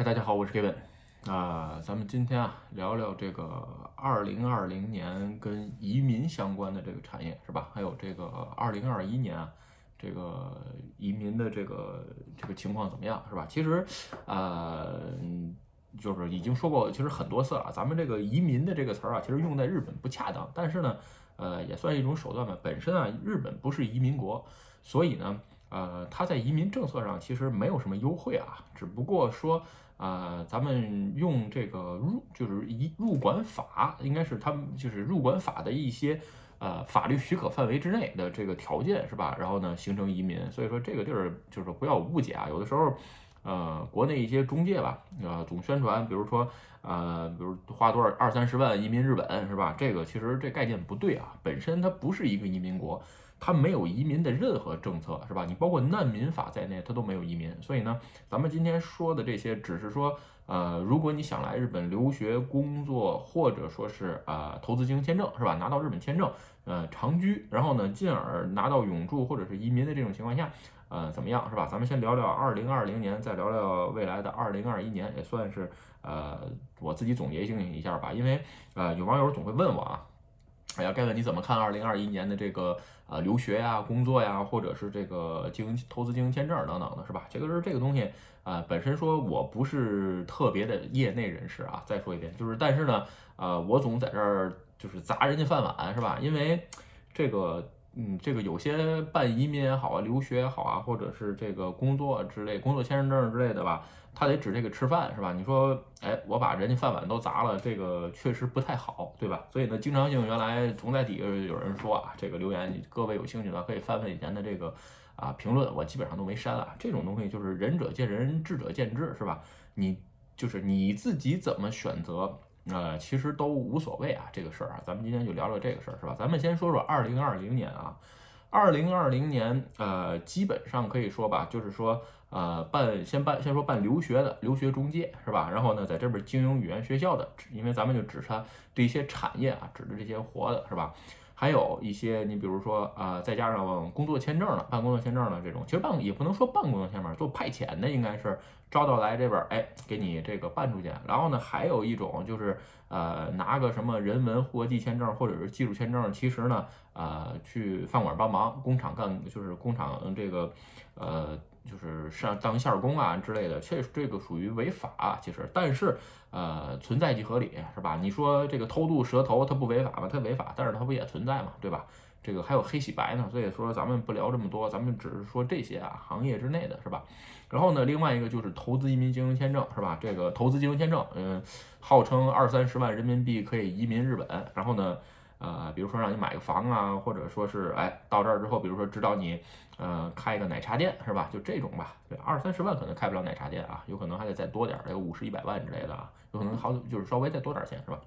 嗨，大家好，我是 Kevin 啊、咱们今天啊聊聊这个二零二零年跟移民相关的这个产业是吧？还有这个二零二一年啊，这个移民的这个这个情况怎么样是吧？其实呃，就是已经说过，其实很多次了，咱们这个移民的这个词儿啊，其实用在日本不恰当，但是呢，呃，也算一种手段吧。本身啊，日本不是移民国，所以呢。呃，它在移民政策上其实没有什么优惠啊，只不过说，呃，咱们用这个入就是移入管法，应该是他们就是入管法的一些呃法律许可范围之内的这个条件是吧？然后呢，形成移民，所以说这个地儿就是不要误解啊，有的时候。呃，国内一些中介吧，呃，总宣传，比如说，呃，比如花多少二三十万移民日本，是吧？这个其实这概念不对啊，本身它不是一个移民国，它没有移民的任何政策，是吧？你包括难民法在内，它都没有移民。所以呢，咱们今天说的这些，只是说，呃，如果你想来日本留学、工作，或者说是啊、投资经营签证，是吧？拿到日本签证，呃，长居，然后呢，进而拿到永住或者是移民的这种情况下。呃，怎么样是吧？咱们先聊聊二零二零年，再聊聊未来的二零二一年，也算是呃我自己总结性一下吧。因为呃有网友总会问我啊，哎呀，盖文你怎么看二零二一年的这个啊留学呀、工作呀，或者是这个经营投资经营签证等等的，是吧？这个是这个东西啊、本身说我不是特别的业内人士啊。再说一遍，就是但是呢，呃，我总在这儿就是砸人家饭碗，是吧？因为这个。嗯，这个有些办移民也好啊，留学也好啊，或者是这个工作之类、工作签证之类的吧，他得指这个吃饭是吧？你说，哎，我把人家饭碗都砸了，这个确实不太好，对吧？所以呢，经常性原来总在底下有人说啊，这个留言，你各位有兴趣的可以翻翻以前的这个啊评论，我基本上都没删啊。这种东西就是仁者见仁，智者见智，是吧？你就是你自己怎么选择。呃，其实都无所谓啊，这个事儿啊，咱们今天就聊聊这个事儿，是吧？咱们先说说二零二零年啊，二零二零年，呃，基本上可以说吧，就是说，呃，办先办先说办留学的留学中介是吧？然后呢，在这边经营语言学校的，因为咱们就指它这些产业啊，指的这些活的是吧？还有一些你比如说啊、呃，再加上工作签证了，办工作签证的这种，其实办也不能说办工作签证，做派遣的应该是招到来这边，哎，给你这个办出去。然后呢，还有一种就是呃，拿个什么人文国际签证或者是技术签证，其实呢，呃，去饭馆帮忙，工厂干就是工厂这个呃。就是上当线工啊之类的，这这个属于违法、其实，但是呃存在即合理，是吧？你说这个偷渡蛇头它不违法吗？它违法，但是它不也存在嘛，对吧？这个还有黑洗白呢，所以说咱们不聊这么多，咱们只是说这些啊行业之内的是吧？然后呢，另外一个就是投资移民经营签证是吧？这个投资经营签证，嗯，号称二三十万人民币可以移民日本，然后呢。呃，比如说让你买个房啊，或者说是哎到这儿之后，比如说指导你呃开一个奶茶店是吧？就这种吧，对，二三十万可能开不了奶茶店啊，有可能还得再多点儿，有五十一百万之类的啊，有可能好就是稍微再多点儿钱是吧？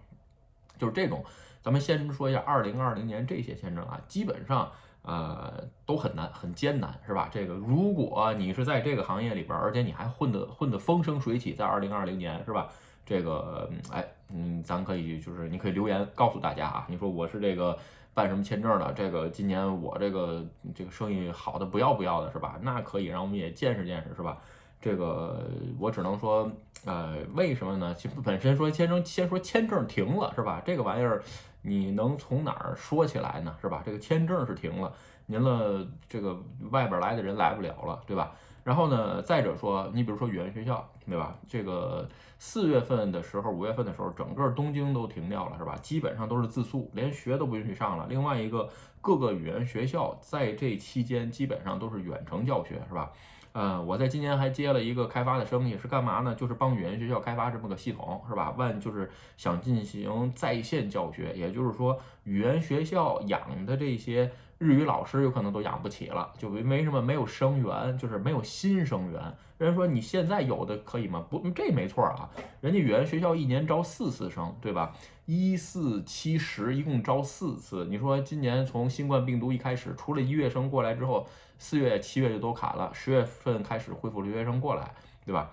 就是这种，咱们先说一下二零二零年这些签证啊，基本上呃都很难很艰难是吧？这个如果你是在这个行业里边，而且你还混得混得风生水起，在二零二零年是吧？这个，哎，嗯，咱可以就是你可以留言告诉大家啊，你说我是这个办什么签证的，这个今年我这个这个生意好的不要不要的是吧？那可以让我们也见识见识是吧？这个我只能说，呃，为什么呢？其实本身说签证，先说签证停了是吧？这个玩意儿你能从哪儿说起来呢？是吧？这个签证是停了，您了这个外边来的人来不了了，对吧？然后呢，再者说，你比如说语言学校，对吧？这个四月份的时候，五月份的时候，整个东京都停掉了，是吧？基本上都是自诉，连学都不允许上了。另外一个，各个语言学校在这期间基本上都是远程教学，是吧？呃，我在今年还接了一个开发的生意，是干嘛呢？就是帮语言学校开发这么个系统，是吧？万就是想进行在线教学，也就是说，语言学校养的这些。日语老师有可能都养不起了，就没什么没有生源，就是没有新生源。人说你现在有的可以吗？不，这没错啊。人家语言学校一年招四次生，对吧？一四七十一共招四次。你说今年从新冠病毒一开始，除了一月生过来之后，四月、七月就都卡了，十月份开始恢复留学生过来，对吧？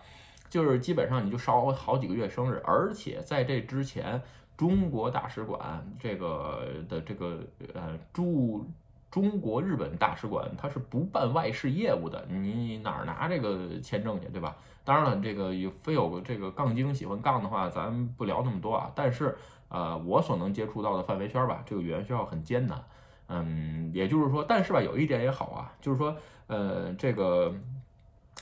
就是基本上你就少好几个月生日，而且在这之前，中国大使馆这个的这个呃驻。中国日本大使馆它是不办外事业务的，你哪儿拿这个签证去，对吧？当然了，这个有非有这个杠精喜欢杠的话，咱不聊那么多啊。但是，呃，我所能接触到的范围圈吧，这个语言学校很艰难。嗯，也就是说，但是吧，有一点也好啊，就是说，呃，这个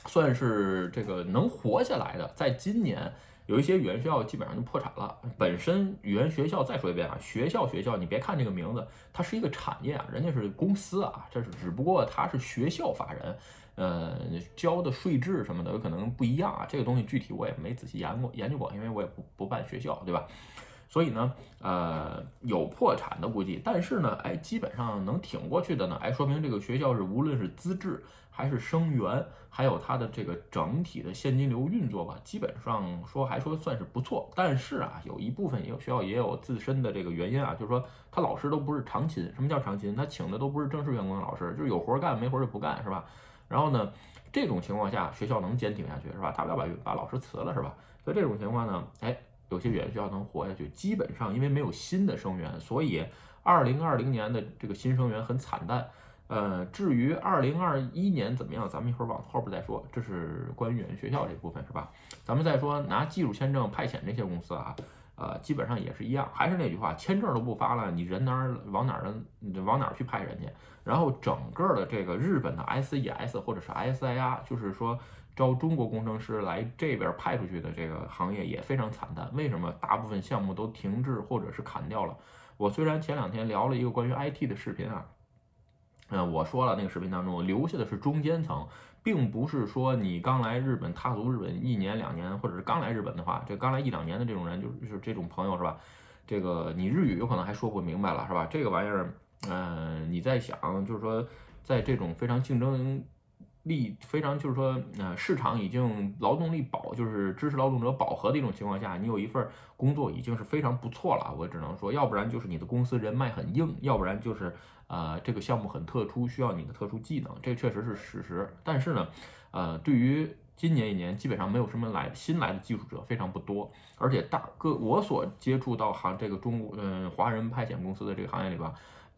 算是这个能活下来的，在今年。有一些语言学校基本上就破产了。本身语言学校再说一遍啊，学校学校，你别看这个名字，它是一个产业啊，人家是公司啊，这是只不过它是学校法人，呃，交的税制什么的有可能不一样啊。这个东西具体我也没仔细研过研究过，因为我也不不办学校，对吧？所以呢，呃，有破产的估计，但是呢，哎，基本上能挺过去的呢，哎，说明这个学校是无论是资质。还是生源，还有它的这个整体的现金流运作吧，基本上说还说算是不错。但是啊，有一部分也有学校也有自身的这个原因啊，就是说他老师都不是常勤。什么叫常勤？他请的都不是正式员工的老师，就是有活干没活就不干，是吧？然后呢，这种情况下学校能坚挺下去，是吧？大不了把把老师辞了，是吧？所以这种情况呢，哎，有些语言学校能活下去，基本上因为没有新的生源，所以二零二零年的这个新生源很惨淡。呃，至于二零二一年怎么样，咱们一会儿往后边再说。这是关于语言学校这部分，是吧？咱们再说拿技术签证派遣这些公司啊，呃，基本上也是一样，还是那句话，签证都不发了，你人哪儿往哪儿往哪儿去派人家？然后整个的这个日本的 SES 或者是 SIR，就是说招中国工程师来这边派出去的这个行业也非常惨淡。为什么？大部分项目都停滞或者是砍掉了。我虽然前两天聊了一个关于 IT 的视频啊。嗯，我说了，那个视频当中留下的是中间层，并不是说你刚来日本踏足日本一年两年，或者是刚来日本的话，这刚来一两年的这种人，就是这种朋友是吧？这个你日语有可能还说不明白了是吧？这个玩意儿，嗯，你在想，就是说，在这种非常竞争。力非常就是说，呃，市场已经劳动力饱，就是知识劳动者饱和的一种情况下，你有一份工作已经是非常不错了。我只能说，要不然就是你的公司人脉很硬，要不然就是，呃，这个项目很特殊，需要你的特殊技能，这确实是事实。但是呢，呃，对于今年一年，基本上没有什么来新来的技术者，非常不多，而且大个我所接触到行这个中国，嗯，华人派遣公司的这个行业里边。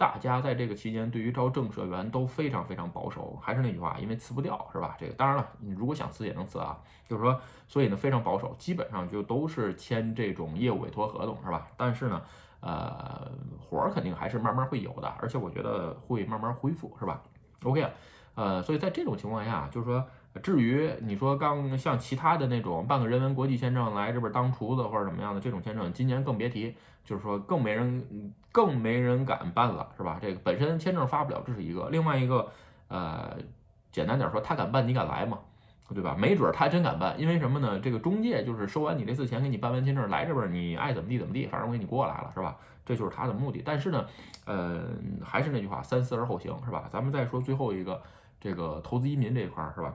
大家在这个期间对于招正社员都非常非常保守，还是那句话，因为辞不掉，是吧？这个当然了，你如果想辞也能辞啊，就是说，所以呢非常保守，基本上就都是签这种业务委托合同，是吧？但是呢，呃，活儿肯定还是慢慢会有的，而且我觉得会慢慢恢复，是吧？OK，呃，所以在这种情况下，就是说。至于你说刚像其他的那种办个人文国际签证来这边当厨子或者什么样的这种签证，今年更别提，就是说更没人更没人敢办了，是吧？这个本身签证发不了，这是一个；另外一个，呃，简单点说，他敢办，你敢来吗？对吧？没准他真敢办，因为什么呢？这个中介就是收完你这次钱，给你办完签证来这边，你爱怎么地怎么地，反正我给你过来了，是吧？这就是他的目的。但是呢，呃，还是那句话，三思而后行，是吧？咱们再说最后一个，这个投资移民这一块，是吧？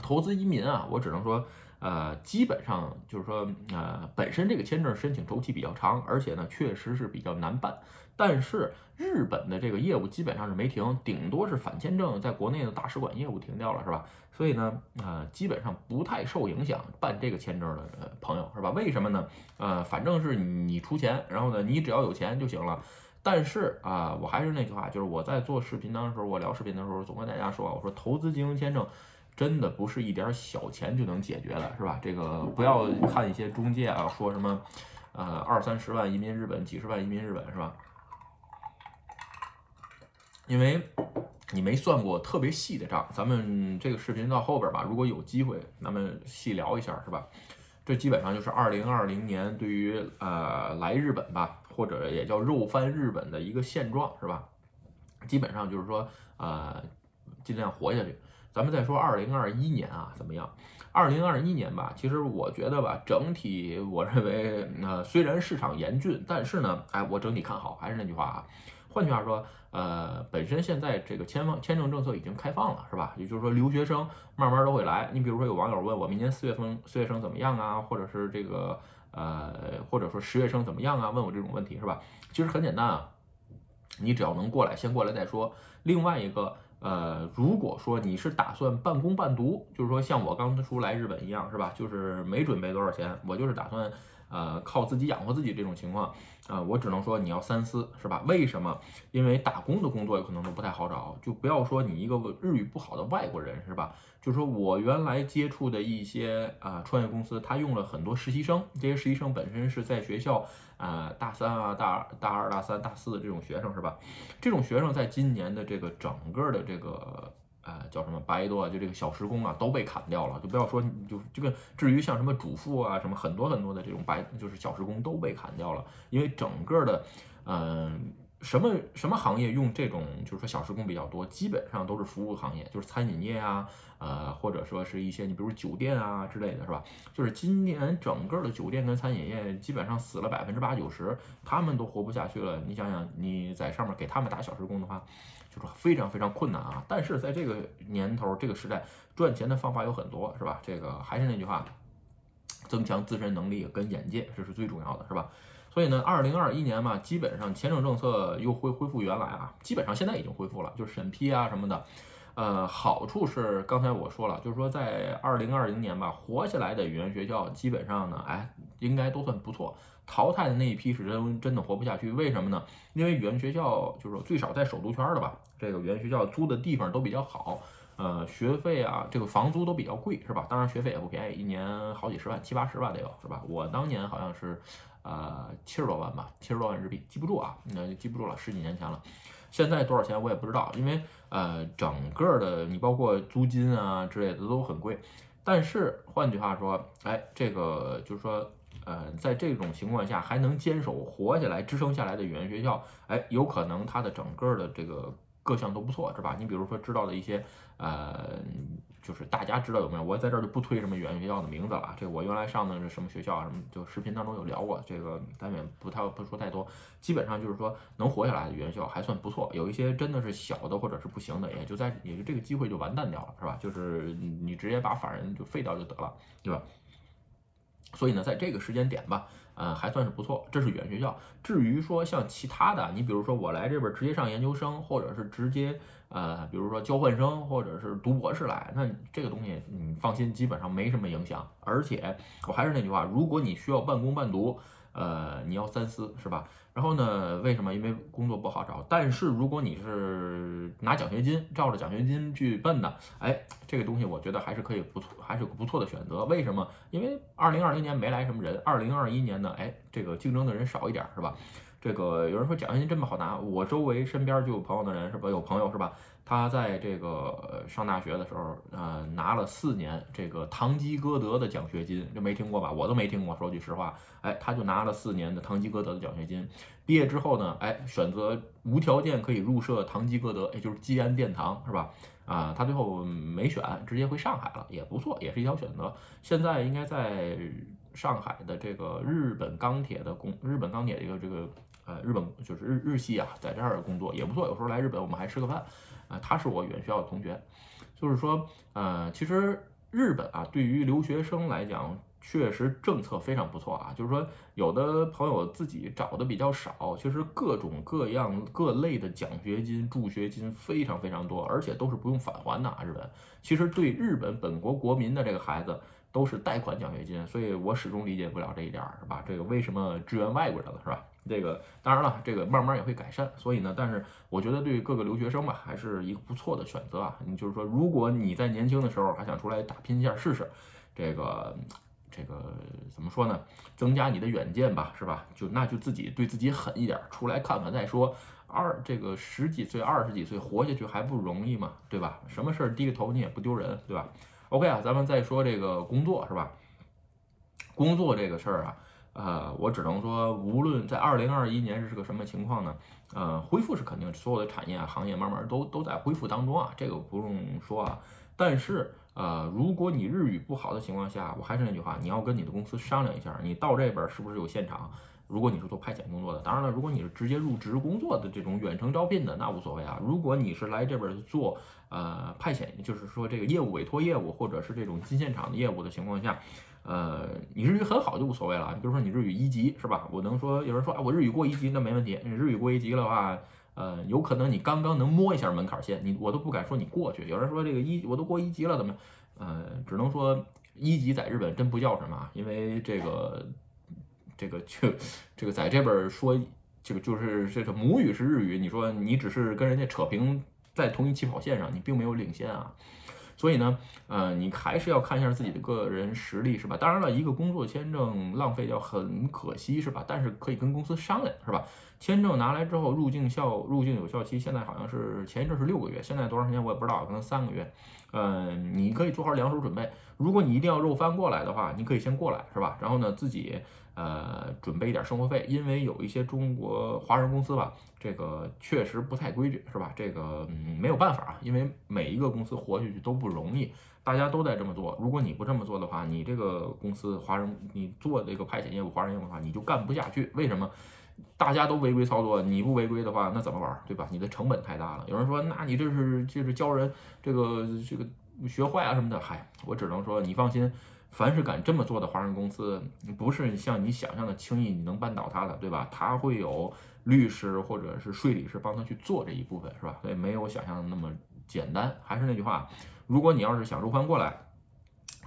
投资移民啊，我只能说，呃，基本上就是说，呃，本身这个签证申请周期比较长，而且呢，确实是比较难办。但是日本的这个业务基本上是没停，顶多是反签证在国内的大使馆业务停掉了，是吧？所以呢，呃，基本上不太受影响办这个签证的朋友，是吧？为什么呢？呃，反正是你出钱，然后呢，你只要有钱就行了。但是啊，我还是那句话，就是我在做视频当的时候，我聊视频的时候总跟大家说，我说投资经营签证。真的不是一点小钱就能解决的，是吧？这个不要看一些中介啊，说什么，呃，二三十万移民日本，几十万移民日本，是吧？因为你没算过特别细的账。咱们这个视频到后边吧，如果有机会，咱们细聊一下，是吧？这基本上就是二零二零年对于呃来日本吧，或者也叫肉翻日本的一个现状，是吧？基本上就是说，呃，尽量活下去。咱们再说二零二一年啊，怎么样？二零二一年吧，其实我觉得吧，整体我认为，呃，虽然市场严峻，但是呢，哎，我整体看好。还是那句话啊，换句话说，呃，本身现在这个签方签证政策已经开放了，是吧？也就是说，留学生慢慢都会来。你比如说，有网友问我，明年四月份四月生怎么样啊？或者是这个呃，或者说十月生怎么样啊？问我这种问题是吧？其实很简单啊，你只要能过来，先过来再说。另外一个。呃，如果说你是打算半工半读，就是说像我刚出来日本一样，是吧？就是没准备多少钱，我就是打算呃，靠自己养活自己这种情况，啊，我只能说你要三思，是吧？为什么？因为打工的工作有可能都不太好找，就不要说你一个日语不好的外国人，是吧？就是说我原来接触的一些啊创业公司，他用了很多实习生，这些实习生本身是在学校啊大三啊大大二大三大四的这种学生，是吧？这种学生在今年的这个整个的这个。呃，叫什么白多啊？就这个小时工啊，都被砍掉了。就不要说，就这个，至于像什么主妇啊，什么很多很多的这种白，就是小时工都被砍掉了。因为整个的，嗯，什么什么行业用这种，就是说小时工比较多，基本上都是服务行业，就是餐饮业啊，呃，或者说是一些你比如酒店啊之类的是吧？就是今年整个的酒店跟餐饮业基本上死了百分之八九十，他们都活不下去了。你想想，你在上面给他们打小时工的话。就是非常非常困难啊！但是在这个年头、这个时代，赚钱的方法有很多，是吧？这个还是那句话，增强自身能力跟眼界，这是最重要的，是吧？所以呢，二零二一年嘛，基本上签证政策又恢恢复原来啊，基本上现在已经恢复了，就是审批啊什么的。呃，好处是刚才我说了，就是说在二零二零年吧，活下来的语言学校基本上呢，哎，应该都算不错。淘汰的那一批是真真的活不下去，为什么呢？因为语言学校就是说最少在首都圈的吧，这个语言学校租的地方都比较好，呃，学费啊，这个房租都比较贵，是吧？当然学费也不便宜，一年好几十万，七八十万得有，是吧？我当年好像是呃七十多万吧，七十多万日币，记不住啊，那就记不住了，十几年前了。现在多少钱我也不知道，因为呃整个的你包括租金啊之类的都很贵。但是换句话说，哎，这个就是说。呃，在这种情况下还能坚守活下来、支撑下来的语言学校，哎，有可能它的整个的这个各项都不错，是吧？你比如说知道的一些，呃，就是大家知道有没有？我在这儿就不推什么语言学校的名字了。这我原来上的是什么学校啊？什么就视频当中有聊过，这个咱也不太不说太多。基本上就是说能活下来的语言学校还算不错，有一些真的是小的或者是不行的，也就在也就这个机会就完蛋掉了，是吧？就是你直接把法人就废掉就得了，对吧？所以呢，在这个时间点吧，呃，还算是不错。这是语言学校。至于说像其他的，你比如说我来这边直接上研究生，或者是直接呃，比如说交换生，或者是读博士来，那这个东西你放心，基本上没什么影响。而且我还是那句话，如果你需要半工半读。呃，你要三思是吧？然后呢，为什么？因为工作不好找。但是如果你是拿奖学金，照着奖学金去奔的，哎，这个东西我觉得还是可以不错，还是个不错的选择。为什么？因为二零二零年没来什么人，二零二一年呢，哎，这个竞争的人少一点是吧？这个有人说奖学金这么好拿，我周围身边就有朋友的人是吧？有朋友是吧？他在这个上大学的时候，呃，拿了四年这个堂吉诃德的奖学金，这没听过吧？我都没听过。说句实话，哎，他就拿了四年的堂吉诃德的奖学金。毕业之后呢，哎，选择无条件可以入社堂吉诃德，也就是基安殿堂，是吧？啊，他最后没选，直接回上海了，也不错，也是一条选择。现在应该在上海的这个日本钢铁的工，日本钢铁的一个这个呃日本就是日日系啊，在这儿工作也不错。有时候来日本，我们还吃个饭。啊，他是我语言学校的同学，就是说，呃，其实日本啊，对于留学生来讲，确实政策非常不错啊。就是说，有的朋友自己找的比较少，其实各种各样各类的奖学金、助学金非常非常多，而且都是不用返还的啊。日本其实对日本本国国民的这个孩子都是贷款奖学金，所以我始终理解不了这一点，是吧？这个为什么支援外国人了，是吧？这个当然了，这个慢慢也会改善。所以呢，但是我觉得对于各个留学生吧，还是一个不错的选择啊。你就是说，如果你在年轻的时候还想出来打拼一下试试，这个这个怎么说呢？增加你的远见吧，是吧？就那就自己对自己狠一点，出来看看再说。二这个十几岁、二十几岁活下去还不容易嘛，对吧？什么事儿低个头你也不丢人，对吧？OK 啊，咱们再说这个工作是吧？工作这个事儿啊。呃，我只能说，无论在二零二一年是个什么情况呢？呃，恢复是肯定，所有的产业啊、行业慢慢都都在恢复当中啊，这个不用说啊。但是，呃，如果你日语不好的情况下，我还是那句话，你要跟你的公司商量一下，你到这边是不是有现场？如果你是做派遣工作的，当然了，如果你是直接入职工作的这种远程招聘的，那无所谓啊。如果你是来这边做呃派遣，就是说这个业务委托业务或者是这种进现场的业务的情况下。呃，你日语很好就无所谓了。你比如说你日语一级是吧？我能说有人说啊，我日语过一级那没问题。日语过一级的话，呃，有可能你刚刚能摸一下门槛线，你我都不敢说你过去。有人说这个一我都过一级了怎么？呃，只能说一级在日本真不叫什么，因为这个这个就 这个在这边说这个就是这个母语是日语，你说你只是跟人家扯平在同一起跑线上，你并没有领先啊。所以呢，呃，你还是要看一下自己的个人实力，是吧？当然了，一个工作签证浪费掉很可惜，是吧？但是可以跟公司商量，是吧？签证拿来之后，入境效入境有效期现在好像是前一阵是六个月，现在多长时间我也不知道，可能三个月。嗯，你可以做好两手准备。如果你一定要肉翻过来的话，你可以先过来，是吧？然后呢，自己。呃，准备一点生活费，因为有一些中国华人公司吧，这个确实不太规矩，是吧？这个嗯没有办法啊，因为每一个公司活下去都不容易，大家都在这么做。如果你不这么做的话，你这个公司华人，你做这个派遣业务、华人业务的话，你就干不下去。为什么？大家都违规操作，你不违规的话，那怎么玩？对吧？你的成本太大了。有人说，那你这是就是教人这个这个学坏啊什么的？嗨，我只能说你放心。凡是敢这么做的华人公司，不是像你想象的轻易你能扳倒他的，对吧？他会有律师或者是税理师帮他去做这一部分，是吧？所以没有想象的那么简单。还是那句话，如果你要是想入翻过来，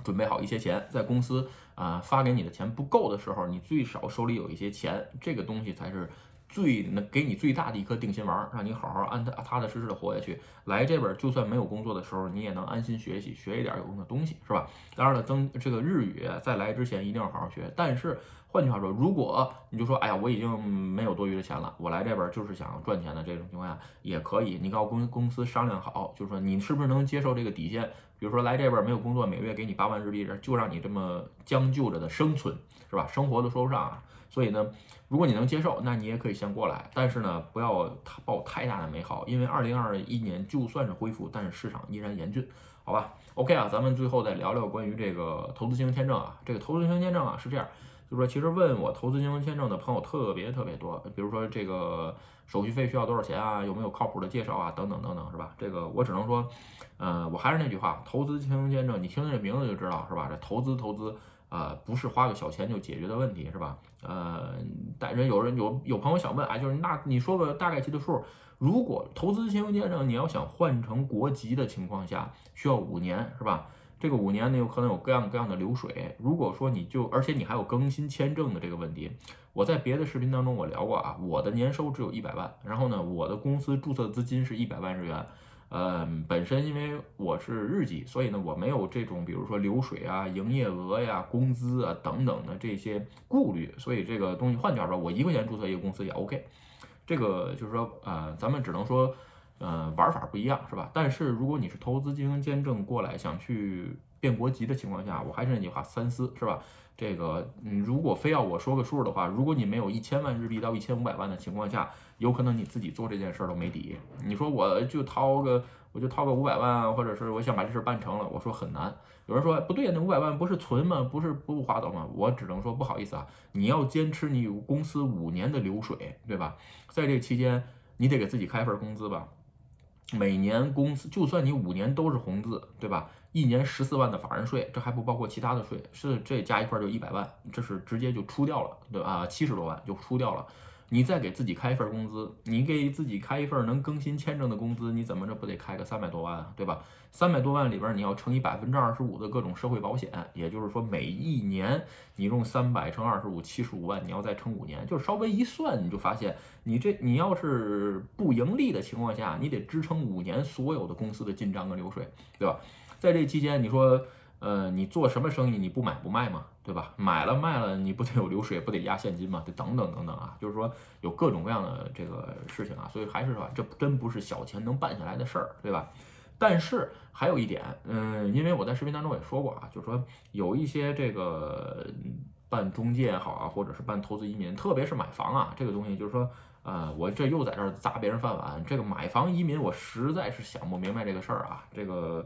准备好一些钱，在公司啊发给你的钱不够的时候，你最少手里有一些钱，这个东西才是。最能给你最大的一颗定心丸，让你好好安踏踏踏实实的活下去。来这边就算没有工作的时候，你也能安心学习，学一点有用的东西，是吧？当然了，增这个日语在来之前一定要好好学。但是换句话说，如果你就说，哎呀，我已经没有多余的钱了，我来这边就是想赚钱的这种情况下也可以。你跟公公司商量好，就是说你是不是能接受这个底线？比如说来这边没有工作，每月给你八万日币，就让你这么将就着的生存，是吧？生活都说不上啊。所以呢，如果你能接受，那你也可以先过来。但是呢，不要抱太大的美好，因为二零二一年就算是恢复，但是市场依然严峻，好吧？OK 啊，咱们最后再聊聊关于这个投资经营签证啊。这个投资经营签证啊是这样，就说其实问我投资经营签证的朋友特别特别多，比如说这个手续费需要多少钱啊，有没有靠谱的介绍啊，等等等等，是吧？这个我只能说，呃，我还是那句话，投资经营签证，你听这名字就知道，是吧？这投资投资。呃，不是花个小钱就解决的问题，是吧？呃，但人有人有有朋友想问啊，就是那你说个大概其的数，如果投资经营签证你要想换成国籍的情况下，需要五年，是吧？这个五年呢，有可能有各样各样的流水。如果说你就，而且你还有更新签证的这个问题，我在别的视频当中我聊过啊，我的年收只有一百万，然后呢，我的公司注册资金是一百万日元。嗯，本身因为我是日籍，所以呢，我没有这种比如说流水啊、营业额呀、工资啊等等的这些顾虑，所以这个东西换句话说，我一块钱注册一个公司也 OK。这个就是说，呃，咱们只能说，呃，玩法不一样是吧？但是如果你是投资经营签证过来想去变国籍的情况下，我还是那句话，三思是吧？这个，嗯，如果非要我说个数的话，如果你没有一千万日币到一千五百万的情况下，有可能你自己做这件事儿都没底。你说我就掏个，我就掏个五百万，或者是我想把这事儿办成了，我说很难。有人说不对，那五百万不是存吗？不是不划走吗？我只能说不好意思啊，你要坚持你公司五年的流水，对吧？在这期间，你得给自己开份工资吧。每年公司就算你五年都是红字，对吧？一年十四万的法人税，这还不包括其他的税，是这加一块就一百万，这是直接就出掉了，对吧？七十多万就出掉了。你再给自己开一份工资，你给自己开一份能更新签证的工资，你怎么着不得开个三百多万啊，对吧？三百多万里边你要乘以百分之二十五的各种社会保险，也就是说每一年你用三百乘二十五，七十五万，你要再乘五年，就稍微一算，你就发现你这你要是不盈利的情况下，你得支撑五年所有的公司的进账跟流水，对吧？在这期间，你说。呃，你做什么生意你不买不卖嘛，对吧？买了卖了，你不得有流水，不得压现金嘛？得等等等等啊，就是说有各种各样的这个事情啊，所以还是说这真不是小钱能办下来的事儿，对吧？但是还有一点，嗯，因为我在视频当中也说过啊，就是说有一些这个办中介也好啊，或者是办投资移民，特别是买房啊，这个东西就是说，呃，我这又在这儿砸别人饭碗，这个买房移民我实在是想不明白这个事儿啊，这个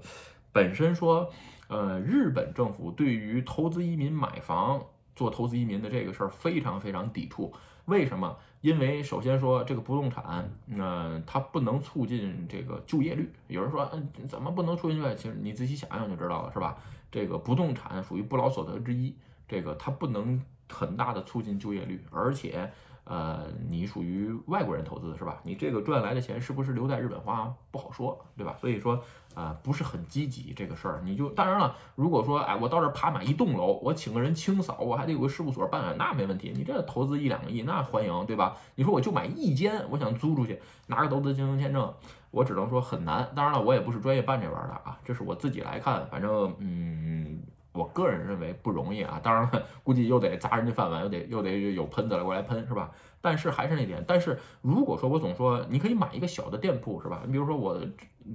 本身说。呃，日本政府对于投资移民买房做投资移民的这个事儿非常非常抵触。为什么？因为首先说这个不动产，那它不能促进这个就业率。有人说，嗯，怎么不能促进就业？其实你仔细想想就知道了，是吧？这个不动产属于不劳所得之一，这个它不能很大的促进就业率，而且。呃，你属于外国人投资是吧？你这个赚来的钱是不是留在日本花不好说，对吧？所以说，啊，不是很积极这个事儿。你就当然了，如果说，哎，我到这爬满一栋楼，我请个人清扫，我还得有个事务所办，那没问题。你这投资一两个亿，那欢迎，对吧？你说我就买一间，我想租出去，拿个投资经营签证，我只能说很难。当然了，我也不是专业办这玩意儿的啊，这是我自己来看，反正，嗯。我个人认为不容易啊，当然了，估计又得砸人家饭碗，又得又得有喷子来过来喷，是吧？但是还是那点，但是如果说我总说你可以买一个小的店铺，是吧？你比如说我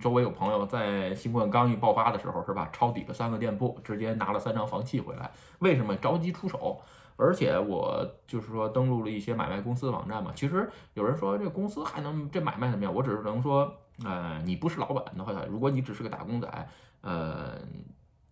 周围有朋友在新冠刚一爆发的时候，是吧？抄底了三个店铺，直接拿了三张房契回来，为什么着急出手？而且我就是说登录了一些买卖公司的网站嘛，其实有人说这公司还能这买卖怎么样？我只是能说，呃，你不是老板的话，如果你只是个打工仔，呃。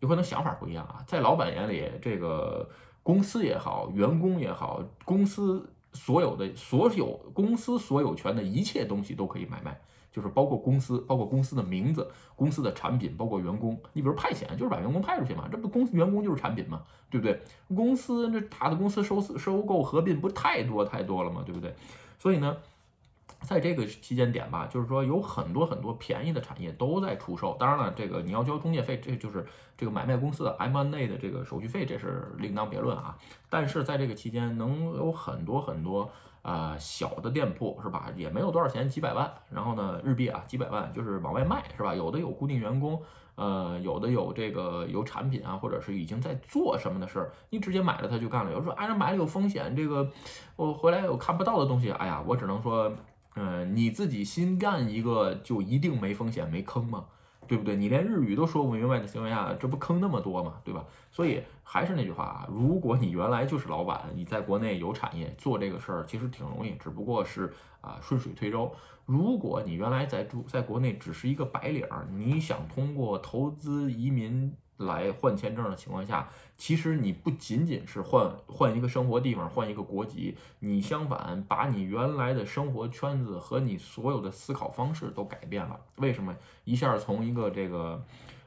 有可能想法不一样啊，在老板眼里，这个公司也好，员工也好，公司所有的所有公司所有权的一切东西都可以买卖，就是包括公司，包括公司的名字、公司的产品，包括员工。你比如派遣，就是把员工派出去嘛，这不公司员工就是产品嘛，对不对？公司那大的公司收收购合并不太多太多了嘛，对不对？所以呢。在这个期间点吧，就是说有很多很多便宜的产业都在出售。当然了，这个你要交中介费，这就是这个买卖公司的 M&A 的这个手续费，这是另当别论啊。但是在这个期间，能有很多很多啊小的店铺是吧？也没有多少钱，几百万，然后呢日币啊几百万，就是往外卖是吧？有的有固定员工，呃，有的有这个有产品啊，或者是已经在做什么的事儿，你直接买了他就干了。有人说哎，买了有风险，这个我回来有看不到的东西，哎呀，我只能说。嗯，你自己新干一个就一定没风险没坑吗？对不对？你连日语都说不明白的情况下，这不坑那么多吗？对吧？所以还是那句话啊，如果你原来就是老板，你在国内有产业做这个事儿，其实挺容易，只不过是啊顺水推舟。如果你原来在住在国内只是一个白领儿，你想通过投资移民。来换签证的情况下，其实你不仅仅是换换一个生活地方，换一个国籍，你相反把你原来的生活圈子和你所有的思考方式都改变了。为什么一下从一个这个？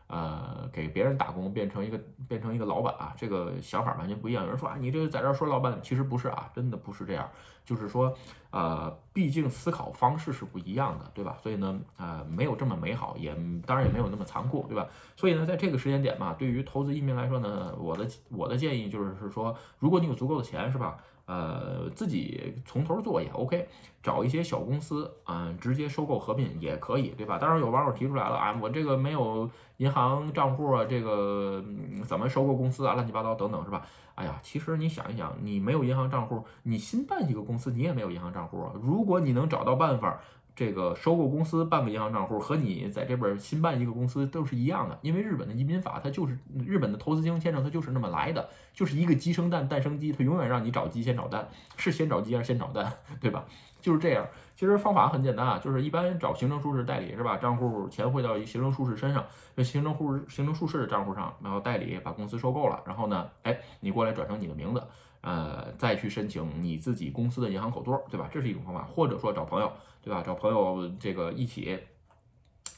呃，给别人打工变成一个变成一个老板啊，这个想法完全不一样。有人说啊，你这在这说老板，其实不是啊，真的不是这样。就是说，呃，毕竟思考方式是不一样的，对吧？所以呢，呃，没有这么美好，也当然也没有那么残酷，对吧？所以呢，在这个时间点嘛，对于投资移民来说呢，我的我的建议就是是说，如果你有足够的钱，是吧？呃，自己从头做也 OK，找一些小公司，嗯，直接收购合并也可以，对吧？当然有网友提出来了啊，我这个没有银行账户啊，这个怎么收购公司啊，乱七八糟等等，是吧？哎呀，其实你想一想，你没有银行账户，你新办一个公司，你也没有银行账户啊。如果你能找到办法。这个收购公司办个银行账户和你在这边新办一个公司都是一样的，因为日本的移民法它就是日本的投资经营签证它就是那么来的，就是一个鸡生蛋蛋生鸡，它永远让你找鸡先找蛋，是先找鸡还是先找蛋，对吧？就是这样。其实方法很简单啊，就是一般找行政书士代理是吧？账户钱汇到一行政书士身上，行政户行政书士的账户上，然后代理把公司收购了，然后呢，哎，你过来转成你的名字。呃，再去申请你自己公司的银行口座，对吧？这是一种方法，或者说找朋友，对吧？找朋友这个一起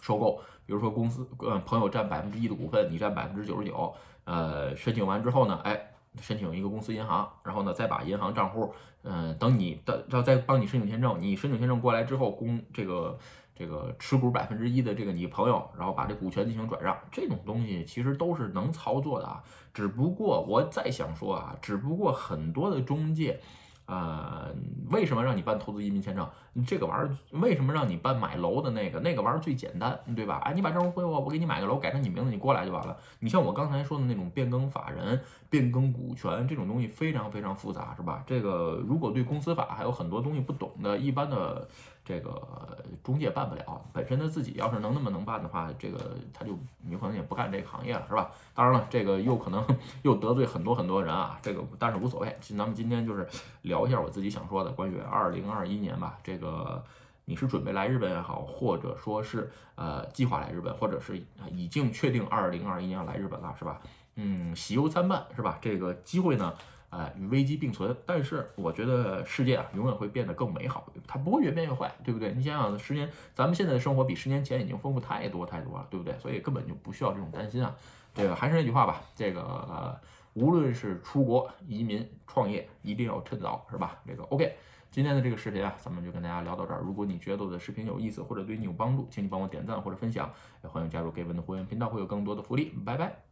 收购，比如说公司，呃，朋友占百分之一的股份，你占百分之九十九，呃，申请完之后呢，哎，申请一个公司银行，然后呢，再把银行账户，嗯，等你的，要再帮你申请签证，你申请签证过来之后，公这个。这个持股百分之一的这个你朋友，然后把这股权进行转让，这种东西其实都是能操作的啊。只不过我再想说啊，只不过很多的中介。呃，为什么让你办投资移民签证？这个玩意儿为什么让你办买楼的那个？那个玩意儿最简单，对吧？哎，你把账户给我，我给你买个楼，改成你名字，你过来就完了。你像我刚才说的那种变更法人、变更股权这种东西，非常非常复杂，是吧？这个如果对公司法还有很多东西不懂的，一般的这个中介办不了。本身他自己要是能那么能办的话，这个他就有可能也不干这个行业了，是吧？当然了，这个又可能又得罪很多很多人啊，这个但是无所谓。咱们今天就是聊。一下我自己想说的，关于二零二一年吧，这个你是准备来日本也好，或者说是呃计划来日本，或者是已经确定二零二一年要来日本了，是吧？嗯，喜忧参半，是吧？这个机会呢，呃，与危机并存。但是我觉得世界啊，永远会变得更美好，它不会越变越坏，对不对？你想想，十年，咱们现在的生活比十年前已经丰富太多太多了，对不对？所以根本就不需要这种担心啊。这个还是那句话吧，这个。无论是出国、移民、创业，一定要趁早，是吧？这个 OK。今天的这个视频啊，咱们就跟大家聊到这儿。如果你觉得我的视频有意思，或者对你有帮助，请你帮我点赞或者分享，也欢迎加入 Gavin 的会员频道，会有更多的福利。拜拜。